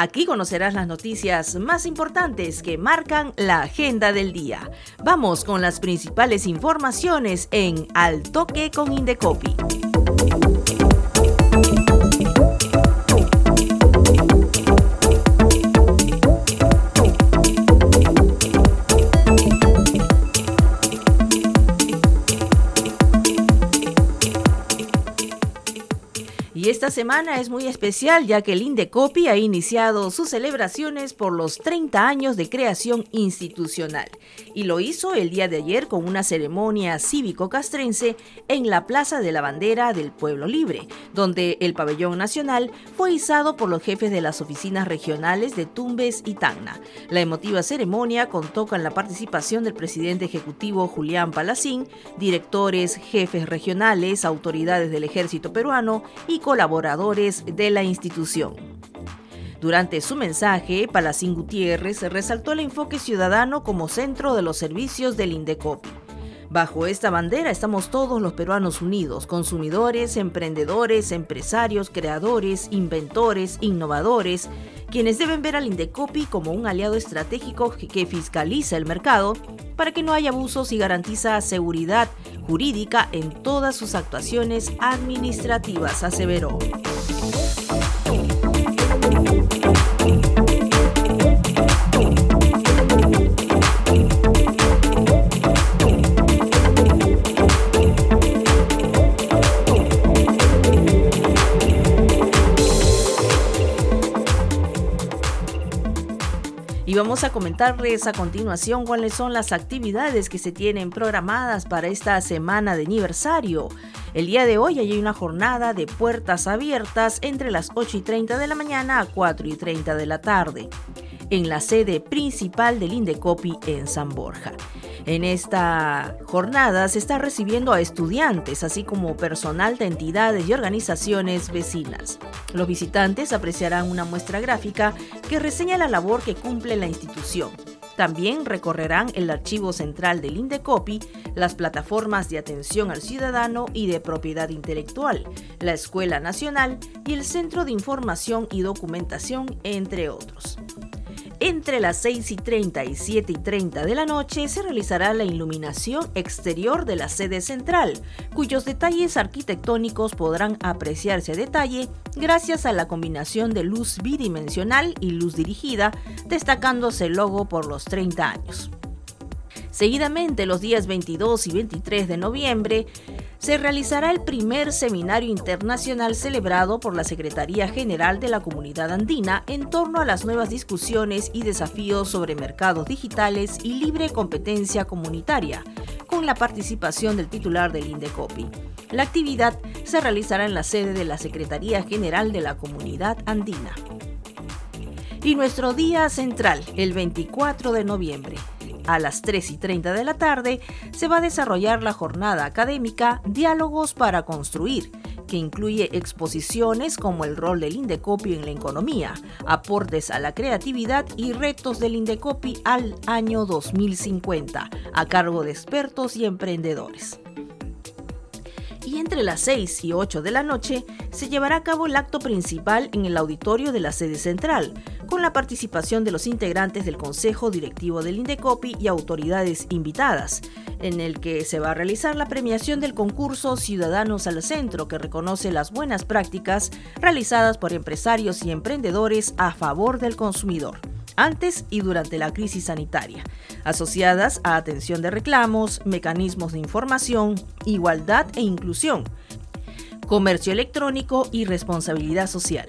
Aquí conocerás las noticias más importantes que marcan la agenda del día. Vamos con las principales informaciones en Al Toque con Indecopi. Esta semana es muy especial ya que el Indecopi ha iniciado sus celebraciones por los 30 años de creación institucional y lo hizo el día de ayer con una ceremonia cívico-castrense en la Plaza de la Bandera del Pueblo Libre, donde el pabellón nacional fue izado por los jefes de las oficinas regionales de Tumbes y Tacna. La emotiva ceremonia contó con la participación del presidente ejecutivo Julián Palacín, directores, jefes regionales, autoridades del ejército peruano y colaboradores de la institución. Durante su mensaje, Palacín Gutiérrez resaltó el enfoque ciudadano como centro de los servicios del Indecopi. Bajo esta bandera estamos todos los peruanos unidos, consumidores, emprendedores, empresarios, creadores, inventores, innovadores, quienes deben ver al Indecopi como un aliado estratégico que fiscaliza el mercado para que no haya abusos y garantiza seguridad jurídica en todas sus actuaciones administrativas, aseveró. Vamos a comentarles a continuación cuáles son las actividades que se tienen programadas para esta semana de aniversario. El día de hoy hay una jornada de puertas abiertas entre las 8 y 30 de la mañana a 4 y 30 de la tarde en la sede principal del Indecopi en San Borja. En esta jornada se está recibiendo a estudiantes, así como personal de entidades y organizaciones vecinas. Los visitantes apreciarán una muestra gráfica que reseña la labor que cumple la institución. También recorrerán el archivo central del Indecopi, las plataformas de atención al ciudadano y de propiedad intelectual, la Escuela Nacional y el Centro de Información y Documentación, entre otros. Entre las 6 y 30 y 7 y 30 de la noche se realizará la iluminación exterior de la sede central, cuyos detalles arquitectónicos podrán apreciarse a detalle gracias a la combinación de luz bidimensional y luz dirigida, destacándose el logo por los 30 años. Seguidamente, los días 22 y 23 de noviembre, se realizará el primer seminario internacional celebrado por la Secretaría General de la Comunidad Andina en torno a las nuevas discusiones y desafíos sobre mercados digitales y libre competencia comunitaria, con la participación del titular del Indecopi. La actividad se realizará en la sede de la Secretaría General de la Comunidad Andina. Y nuestro día central, el 24 de noviembre, a las 3 y 30 de la tarde se va a desarrollar la jornada académica Diálogos para Construir, que incluye exposiciones como el rol del Indecopi en la economía, aportes a la creatividad y retos del Indecopi al año 2050, a cargo de expertos y emprendedores y entre las 6 y 8 de la noche se llevará a cabo el acto principal en el auditorio de la sede central, con la participación de los integrantes del Consejo Directivo del Indecopi y autoridades invitadas, en el que se va a realizar la premiación del concurso Ciudadanos al Centro, que reconoce las buenas prácticas realizadas por empresarios y emprendedores a favor del consumidor antes y durante la crisis sanitaria, asociadas a atención de reclamos, mecanismos de información, igualdad e inclusión, comercio electrónico y responsabilidad social.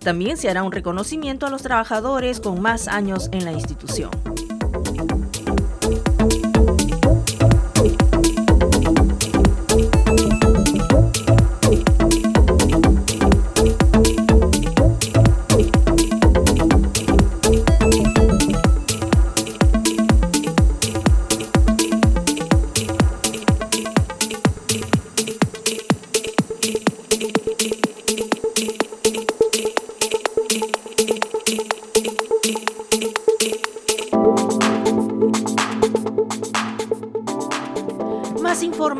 También se hará un reconocimiento a los trabajadores con más años en la institución.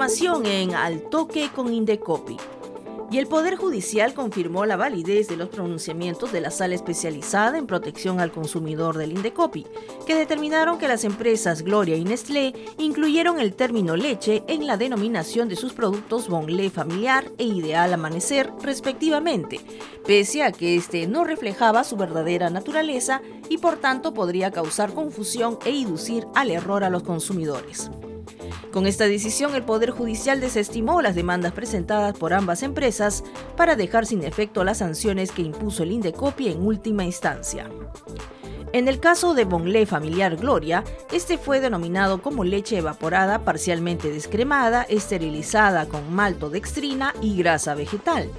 En Al Toque con Indecopi y el Poder Judicial confirmó la validez de los pronunciamientos de la Sala Especializada en Protección al Consumidor del Indecopi, que determinaron que las empresas Gloria y Nestlé incluyeron el término leche en la denominación de sus productos Bonlé Familiar e Ideal Amanecer, respectivamente, pese a que este no reflejaba su verdadera naturaleza y por tanto podría causar confusión e inducir al error a los consumidores. Con esta decisión, el Poder Judicial desestimó las demandas presentadas por ambas empresas para dejar sin efecto las sanciones que impuso el Indecopi en última instancia. En el caso de Bonlé Familiar Gloria, este fue denominado como leche evaporada parcialmente descremada, esterilizada con maltodextrina y grasa vegetal.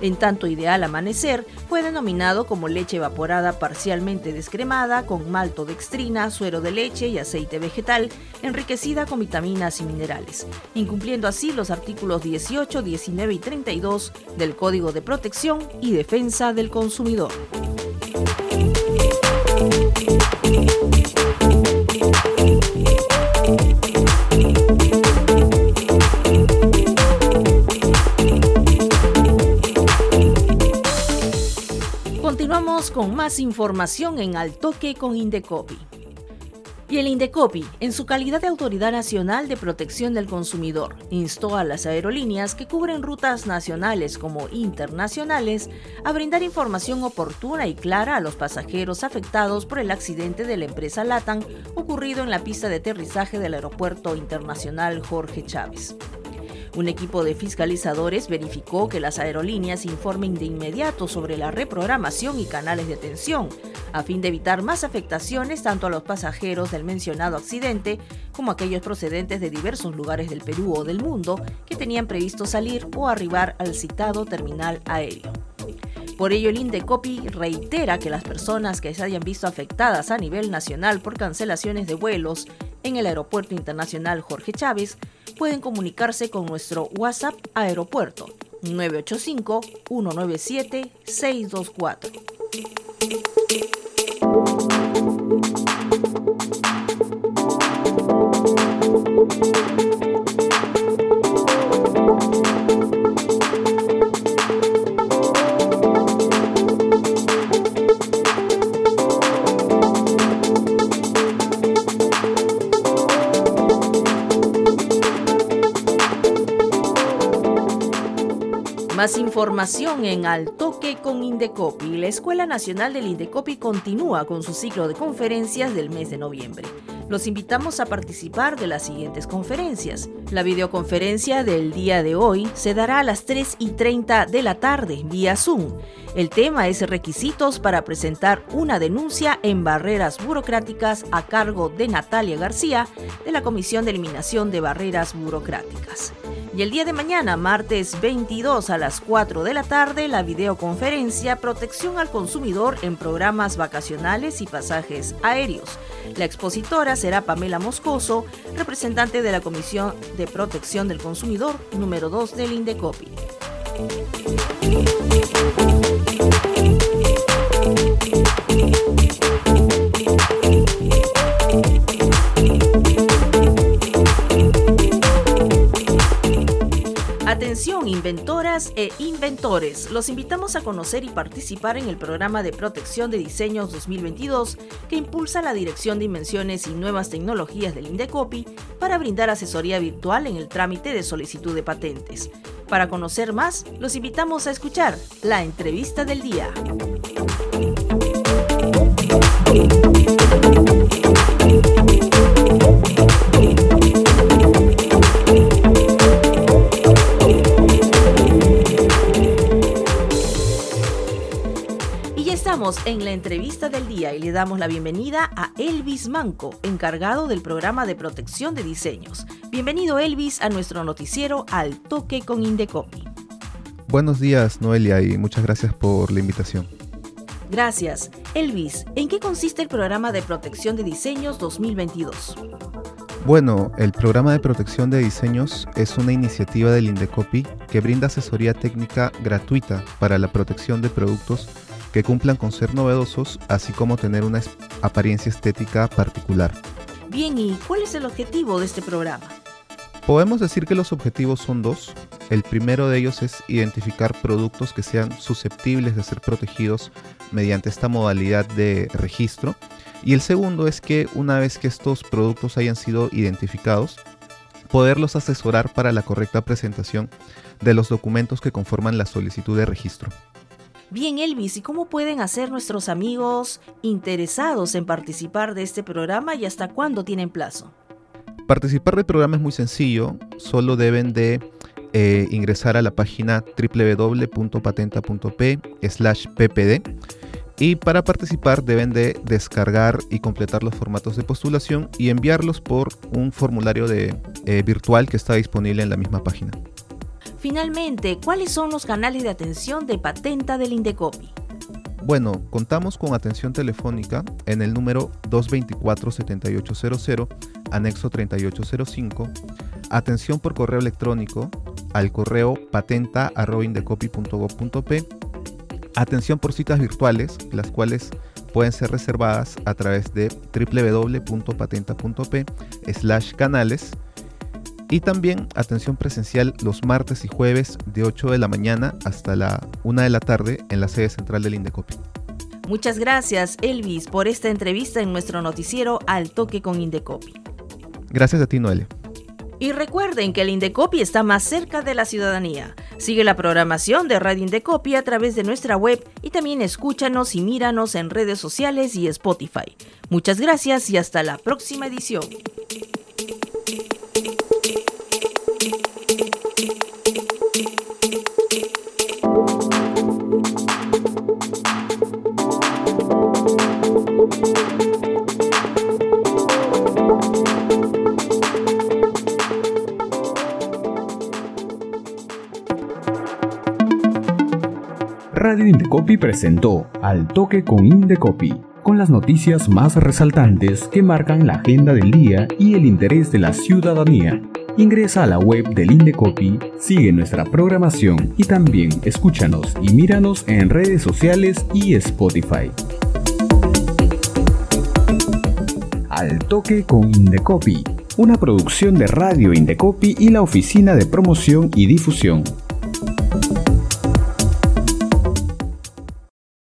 En tanto Ideal Amanecer fue denominado como leche evaporada parcialmente descremada con maltodextrina, suero de leche y aceite vegetal, enriquecida con vitaminas y minerales, incumpliendo así los artículos 18, 19 y 32 del Código de Protección y Defensa del Consumidor. Con más información en Al Toque con Indecopi. Y el Indecopi, en su calidad de Autoridad Nacional de Protección del Consumidor, instó a las aerolíneas que cubren rutas nacionales como internacionales a brindar información oportuna y clara a los pasajeros afectados por el accidente de la empresa LATAM ocurrido en la pista de aterrizaje del Aeropuerto Internacional Jorge Chávez. Un equipo de fiscalizadores verificó que las aerolíneas informen de inmediato sobre la reprogramación y canales de atención, a fin de evitar más afectaciones tanto a los pasajeros del mencionado accidente como a aquellos procedentes de diversos lugares del Perú o del mundo que tenían previsto salir o arribar al citado terminal aéreo. Por ello, el Indecopi reitera que las personas que se hayan visto afectadas a nivel nacional por cancelaciones de vuelos en el Aeropuerto Internacional Jorge Chávez pueden comunicarse con nuestro WhatsApp Aeropuerto 985-197-624. Más información en Al Toque con Indecopi. La Escuela Nacional del Indecopi continúa con su ciclo de conferencias del mes de noviembre. Los invitamos a participar de las siguientes conferencias. La videoconferencia del día de hoy se dará a las 3 y 30 de la tarde vía Zoom. El tema es requisitos para presentar una denuncia en barreras burocráticas a cargo de Natalia García de la Comisión de Eliminación de Barreras Burocráticas. Y el día de mañana, martes 22 a las 4 de la tarde, la videoconferencia Protección al Consumidor en programas vacacionales y pasajes aéreos. La expositora será Pamela Moscoso, representante de la Comisión de Protección del Consumidor número 2 del Indecopi. E inventores, los invitamos a conocer y participar en el programa de protección de diseños 2022 que impulsa la Dirección de Invenciones y Nuevas Tecnologías del Indecopi para brindar asesoría virtual en el trámite de solicitud de patentes. Para conocer más, los invitamos a escuchar la entrevista del día. En la entrevista del día y le damos la bienvenida a Elvis Manco, encargado del programa de protección de diseños. Bienvenido Elvis a nuestro noticiero Al Toque con Indecopi. Buenos días Noelia y muchas gracias por la invitación. Gracias. Elvis, ¿en qué consiste el programa de protección de diseños 2022? Bueno, el programa de protección de diseños es una iniciativa del Indecopi que brinda asesoría técnica gratuita para la protección de productos que cumplan con ser novedosos, así como tener una apariencia estética particular. Bien, ¿y cuál es el objetivo de este programa? Podemos decir que los objetivos son dos. El primero de ellos es identificar productos que sean susceptibles de ser protegidos mediante esta modalidad de registro. Y el segundo es que una vez que estos productos hayan sido identificados, poderlos asesorar para la correcta presentación de los documentos que conforman la solicitud de registro. Bien, Elvis, ¿y cómo pueden hacer nuestros amigos interesados en participar de este programa y hasta cuándo tienen plazo? Participar del programa es muy sencillo, solo deben de eh, ingresar a la página www.patenta.p ppd y para participar deben de descargar y completar los formatos de postulación y enviarlos por un formulario eh, virtual que está disponible en la misma página. Finalmente, ¿cuáles son los canales de atención de patenta del Indecopi? Bueno, contamos con atención telefónica en el número 224-7800, anexo 3805, atención por correo electrónico al correo patenta.indecopi.gov.p, atención por citas virtuales, las cuales pueden ser reservadas a través de www.patenta.p slash canales y también atención presencial los martes y jueves de 8 de la mañana hasta la 1 de la tarde en la sede central del Indecopi. Muchas gracias, Elvis, por esta entrevista en nuestro noticiero Al Toque con Indecopi. Gracias a ti, Noelia. Y recuerden que el Indecopi está más cerca de la ciudadanía. Sigue la programación de Radio Indecopi a través de nuestra web y también escúchanos y míranos en redes sociales y Spotify. Muchas gracias y hasta la próxima edición. Indecopi presentó Al Toque con Indecopi, con las noticias más resaltantes que marcan la agenda del día y el interés de la ciudadanía. Ingresa a la web del Indecopi, sigue nuestra programación y también escúchanos y míranos en redes sociales y Spotify. Al Toque con Indecopi, una producción de Radio Indecopi y la Oficina de Promoción y Difusión.